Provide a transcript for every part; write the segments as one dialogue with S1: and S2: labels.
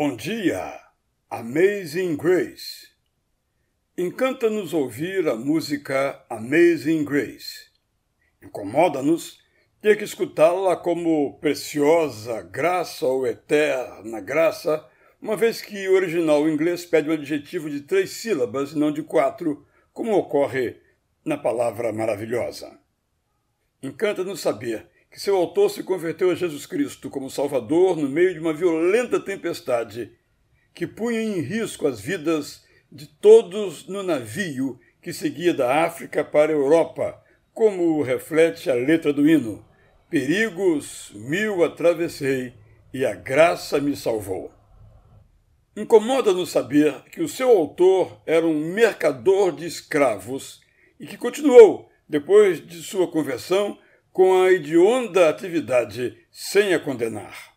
S1: Bom dia, Amazing Grace. Encanta-nos ouvir a música Amazing Grace. Incomoda-nos ter que escutá-la como preciosa graça ou eterna graça, uma vez que o original inglês pede um adjetivo de três sílabas e não de quatro, como ocorre na palavra maravilhosa. Encanta-nos saber que seu autor se converteu a Jesus Cristo como Salvador no meio de uma violenta tempestade que punha em risco as vidas de todos no navio que seguia da África para a Europa, como reflete a letra do hino: Perigos mil atravessei e a graça me salvou. Incomoda-nos saber que o seu autor era um mercador de escravos e que continuou, depois de sua conversão, com a hedionda atividade sem a condenar.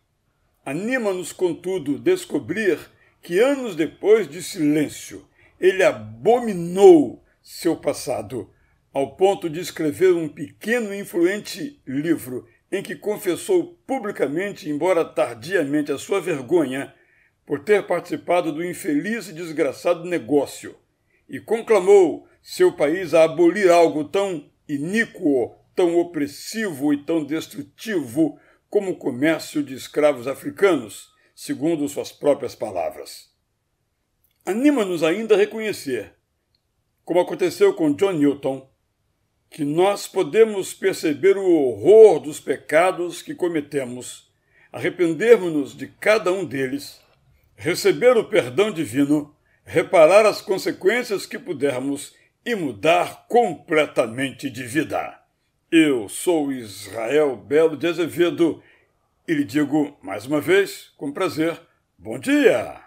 S1: Anima-nos, contudo, descobrir que anos depois de silêncio, ele abominou seu passado, ao ponto de escrever um pequeno e influente livro em que confessou publicamente, embora tardiamente, a sua vergonha por ter participado do infeliz e desgraçado negócio, e conclamou seu país a abolir algo tão iníquo tão opressivo e tão destrutivo como o comércio de escravos africanos, segundo suas próprias palavras. Anima-nos ainda a reconhecer, como aconteceu com John Newton, que nós podemos perceber o horror dos pecados que cometemos, arrependermos-nos de cada um deles, receber o perdão divino, reparar as consequências que pudermos e mudar completamente de vida. Eu sou Israel Belo de Azevedo e lhe digo mais uma vez, com prazer, bom dia!